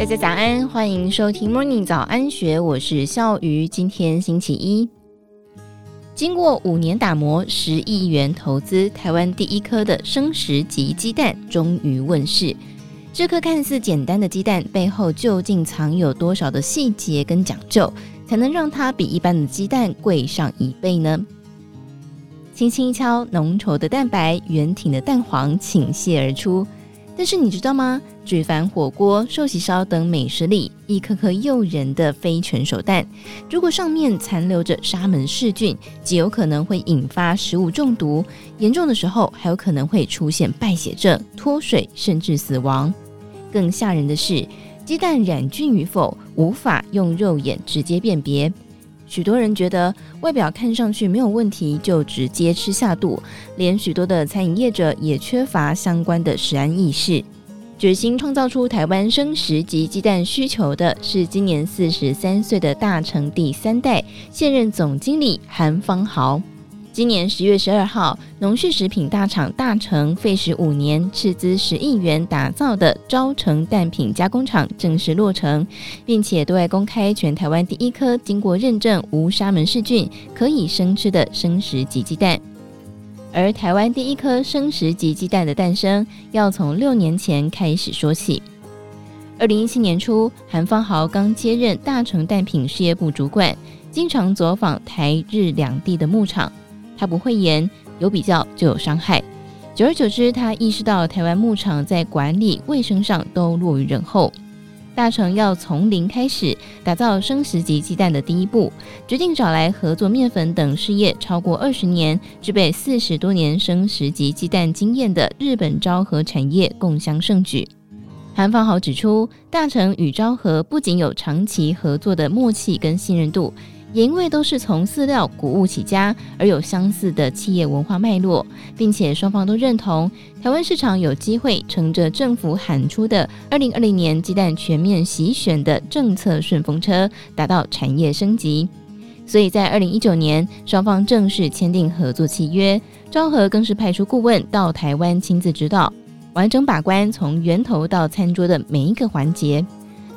大家早安，欢迎收听 Morning 早安学，我是笑鱼。今天星期一，经过五年打磨，十亿元投资，台湾第一颗的生食级鸡蛋终于问世。这颗看似简单的鸡蛋背后究竟藏有多少的细节跟讲究，才能让它比一般的鸡蛋贵上一倍呢？轻轻一敲，浓稠的蛋白、圆挺的蛋黄倾泻而出。但是你知道吗？举凡火锅、寿喜烧等美食里，一颗颗诱人的非全熟蛋，如果上面残留着沙门氏菌，极有可能会引发食物中毒，严重的时候还有可能会出现败血症、脱水，甚至死亡。更吓人的是，鸡蛋染菌与否，无法用肉眼直接辨别。许多人觉得外表看上去没有问题，就直接吃下肚，连许多的餐饮业者也缺乏相关的食安意识。决心创造出台湾生食级鸡蛋需求的是今年四十三岁的大成第三代现任总经理韩方豪。今年十月十二号，农畜食品大厂大成费时五年、斥资十亿元打造的昭成蛋品加工厂正式落成，并且对外公开全台湾第一颗经过认证无沙门氏菌、可以生吃的生食级鸡蛋。而台湾第一颗生食级鸡蛋的诞生，要从六年前开始说起。二零一七年初，韩方豪刚接任大成蛋品事业部主管，经常走访台日两地的牧场。他不讳言，有比较就有伤害。久而久之，他意识到台湾牧场在管理卫生上都落于人后。大成要从零开始打造生食级鸡蛋的第一步，决定找来合作面粉等事业超过二十年、具备四十多年生食级鸡蛋经验的日本昭和产业共襄盛举。韩方豪指出，大成与昭和不仅有长期合作的默契跟信任度。也因为都是从饲料谷物起家，而有相似的企业文化脉络，并且双方都认同台湾市场有机会乘着政府喊出的二零二零年鸡蛋全面席选的政策顺风车，达到产业升级。所以在二零一九年，双方正式签订合作契约，昭和更是派出顾问到台湾亲自指导，完整把关从源头到餐桌的每一个环节。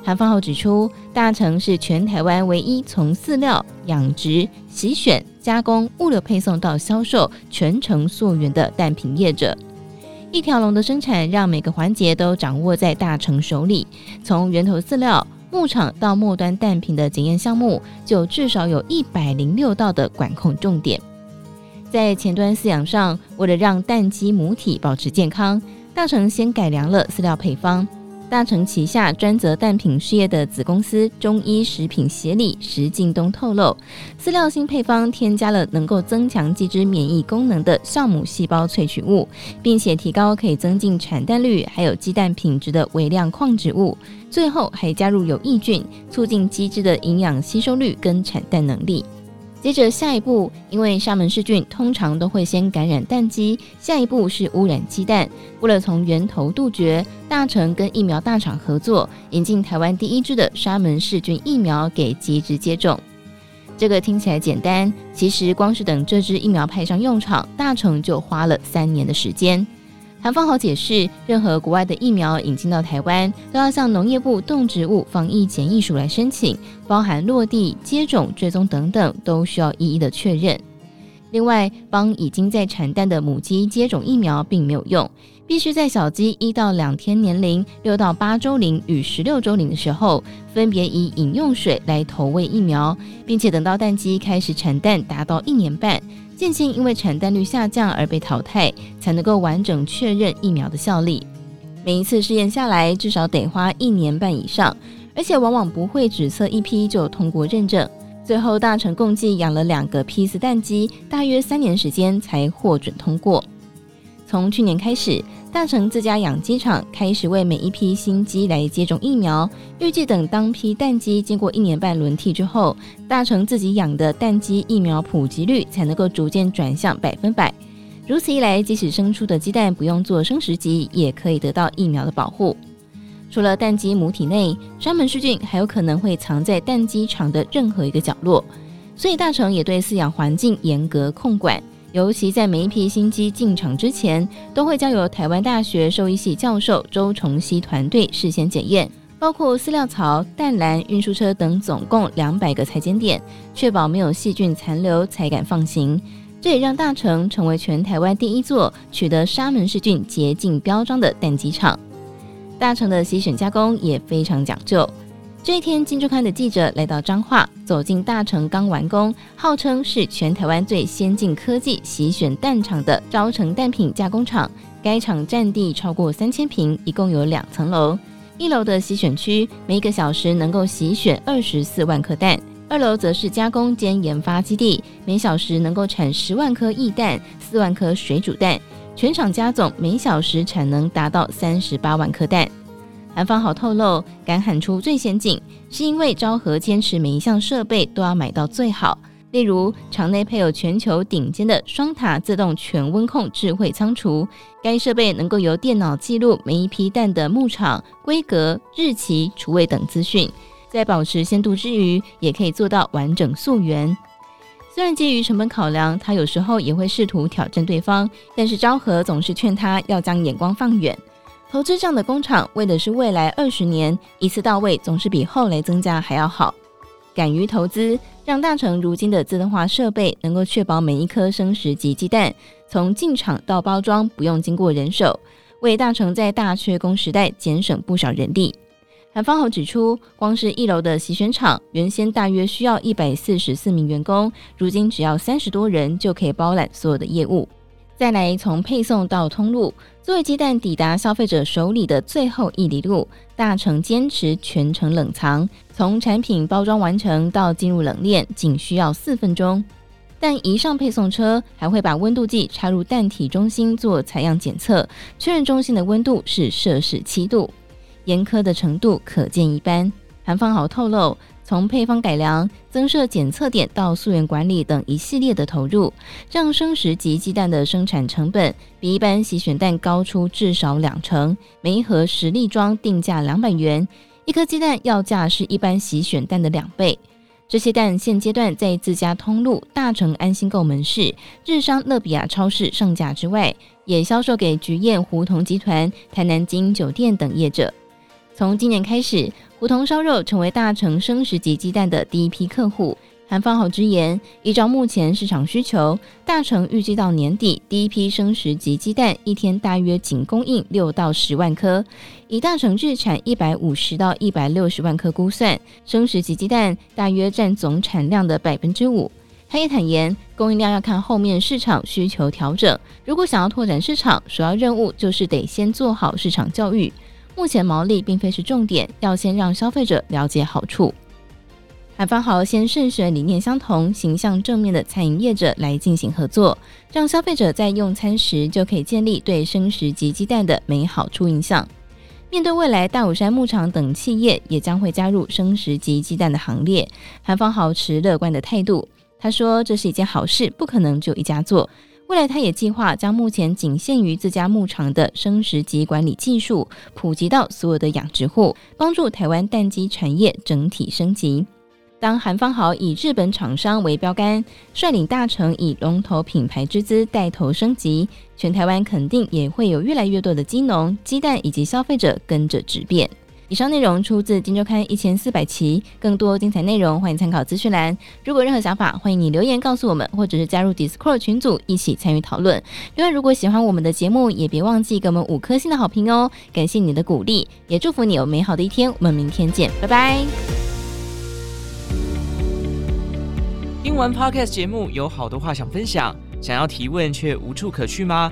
韩方豪指出，大成是全台湾唯一从饲料、养殖、洗选、加工、物流配送到销售全程溯源的蛋品业者。一条龙的生产让每个环节都掌握在大成手里，从源头饲料、牧场到末端蛋品的检验项目，就至少有一百零六道的管控重点。在前端饲养上，为了让蛋鸡母体保持健康，大成先改良了饲料配方。大成旗下专责蛋品事业的子公司中医食品协理石敬东透露，饲料新配方添加了能够增强鸡只免疫功能的酵母细胞萃取物，并且提高可以增进产蛋率还有鸡蛋品质的微量矿质物，最后还加入有益菌，促进鸡只的营养吸收率跟产蛋能力。接着下一步，因为沙门氏菌通常都会先感染蛋鸡，下一步是污染鸡蛋。为了从源头杜绝，大成跟疫苗大厂合作，引进台湾第一支的沙门氏菌疫苗给鸡只接种。这个听起来简单，其实光是等这支疫苗派上用场，大成就花了三年的时间。韩方豪解释，任何国外的疫苗引进到台湾，都要向农业部动植物防疫检疫署来申请，包含落地、接种、追踪等等，都需要一一的确认。另外，帮已经在产蛋的母鸡接种疫苗并没有用，必须在小鸡一到两天年龄、六到八周龄与十六周龄的时候，分别以饮用水来投喂疫苗，并且等到蛋鸡开始产蛋达到一年半。渐渐因为产蛋率下降而被淘汰，才能够完整确认疫苗的效力。每一次试验下来，至少得花一年半以上，而且往往不会只测一批就通过认证。最后，大成共计养了两个批次蛋鸡，大约三年时间才获准通过。从去年开始，大成自家养鸡场开始为每一批新鸡来接种疫苗。预计等当批蛋鸡经过一年半轮替之后，大成自己养的蛋鸡疫苗普及率才能够逐渐转向百分百。如此一来，即使生出的鸡蛋不用做生食级，也可以得到疫苗的保护。除了蛋鸡母体内，沙门氏菌还有可能会藏在蛋鸡场的任何一个角落，所以大成也对饲养环境严格控管。尤其在每一批新机进场之前，都会交由台湾大学兽医系教授周崇熙团队事先检验，包括饲料槽、蛋篮、运输车等，总共两百个采检点，确保没有细菌残留才敢放行。这也让大成成为全台湾第一座取得沙门氏菌洁净标章的蛋鸡场。大成的洗选加工也非常讲究。这一天，金周刊的记者来到彰化，走进大成刚完工、号称是全台湾最先进科技洗选蛋厂的昭成蛋品加工厂。该厂占地超过三千坪，一共有两层楼。一楼的洗选区，每个小时能够洗选二十四万颗蛋；二楼则是加工兼研发基地，每小时能够产十万颗液蛋、四万颗水煮蛋，全厂加总每小时产能达到三十八万颗蛋。韩方豪透露，敢喊出最先进，是因为昭和坚持每一项设备都要买到最好。例如，厂内配有全球顶尖的双塔自动全温控智慧仓储，该设备能够由电脑记录每一批蛋的牧场规格、日期、储位等资讯，在保持鲜度之余，也可以做到完整溯源。虽然基于成本考量，他有时候也会试图挑战对方，但是昭和总是劝他要将眼光放远，投资这样的工厂，为的是未来二十年一次到位，总是比后来增加还要好。敢于投资，让大成如今的自动化设备能够确保每一颗生食级鸡蛋从进厂到包装不用经过人手，为大成在大缺工时代节省不少人力。韩方豪指出，光是一楼的洗选厂，原先大约需要一百四十四名员工，如今只要三十多人就可以包揽所有的业务。再来，从配送到通路，作为鸡蛋抵达消费者手里的最后一里路，大成坚持全程冷藏，从产品包装完成到进入冷链，仅需要四分钟。但一上配送车，还会把温度计插入蛋体中心做采样检测，确认中心的温度是摄氏七度，严苛的程度可见一斑。韩方豪透露。从配方改良、增设检测点到溯源管理等一系列的投入，让生食级鸡蛋的生产成本比一般洗选蛋高出至少两成。每一盒十粒装定价两百元，一颗鸡蛋要价是一般洗选蛋的两倍。这些蛋现阶段在自家通路大成安心购门市、日商乐比亚超市上架之外，也销售给菊宴胡同集团、台南金酒店等业者。从今年开始，胡同烧肉成为大成生食级鸡蛋的第一批客户。韩方豪直言，依照目前市场需求，大成预计到年底第一批生食级鸡蛋一天大约仅供应六到十万颗。以大成日产一百五十到一百六十万颗估算，生食级鸡蛋大约占总产量的百分之五。他也坦言，供应量要看后面市场需求调整。如果想要拓展市场，首要任务就是得先做好市场教育。目前毛利并非是重点，要先让消费者了解好处。韩方豪先慎选理念相同、形象正面的餐饮业者来进行合作，让消费者在用餐时就可以建立对生食级鸡蛋的美好初印象。面对未来大武山牧场等企业也将会加入生食级鸡蛋的行列，韩方豪持乐观的态度。他说：“这是一件好事，不可能只有一家做。”未来，他也计划将目前仅限于自家牧场的生食级管理技术普及到所有的养殖户，帮助台湾蛋鸡产业整体升级。当韩方豪以日本厂商为标杆，率领大成以龙头品牌之姿带头升级，全台湾肯定也会有越来越多的鸡农、鸡蛋以及消费者跟着质变。以上内容出自《今周刊》一千四百期，更多精彩内容欢迎参考资讯栏。如果任何想法，欢迎你留言告诉我们，或者是加入 Discord 群组一起参与讨论。另外，如果喜欢我们的节目，也别忘记给我们五颗星的好评哦，感谢你的鼓励，也祝福你有美好的一天。我们明天见，拜拜。听完 Podcast 节目，有好多话想分享，想要提问却无处可去吗？